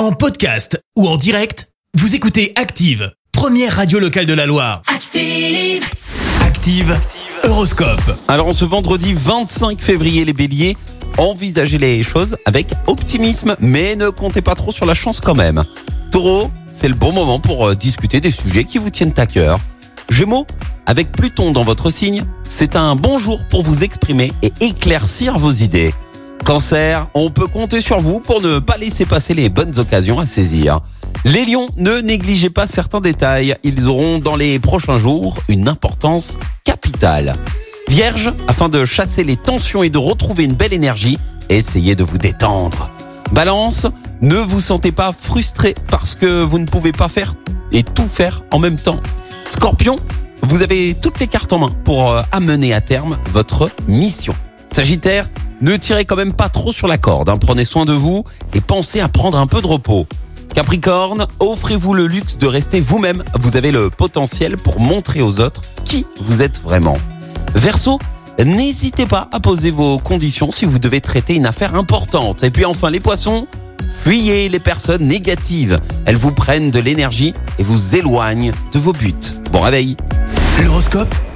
En podcast ou en direct, vous écoutez Active, première radio locale de la Loire. Active. Active, Horoscope. Alors en ce vendredi 25 février, les béliers, envisagez les choses avec optimisme, mais ne comptez pas trop sur la chance quand même. Taureau, c'est le bon moment pour euh, discuter des sujets qui vous tiennent à cœur. Gémeaux, avec Pluton dans votre signe, c'est un bon jour pour vous exprimer et éclaircir vos idées. Cancer, on peut compter sur vous pour ne pas laisser passer les bonnes occasions à saisir. Les lions, ne négligez pas certains détails, ils auront dans les prochains jours une importance capitale. Vierge, afin de chasser les tensions et de retrouver une belle énergie, essayez de vous détendre. Balance, ne vous sentez pas frustré parce que vous ne pouvez pas faire et tout faire en même temps. Scorpion, vous avez toutes les cartes en main pour euh, amener à terme votre mission. Sagittaire, ne tirez quand même pas trop sur la corde, hein. prenez soin de vous et pensez à prendre un peu de repos. Capricorne, offrez-vous le luxe de rester vous-même, vous avez le potentiel pour montrer aux autres qui vous êtes vraiment. Verseau, n'hésitez pas à poser vos conditions si vous devez traiter une affaire importante. Et puis enfin les poissons, fuyez les personnes négatives, elles vous prennent de l'énergie et vous éloignent de vos buts. Bon réveil L'horoscope?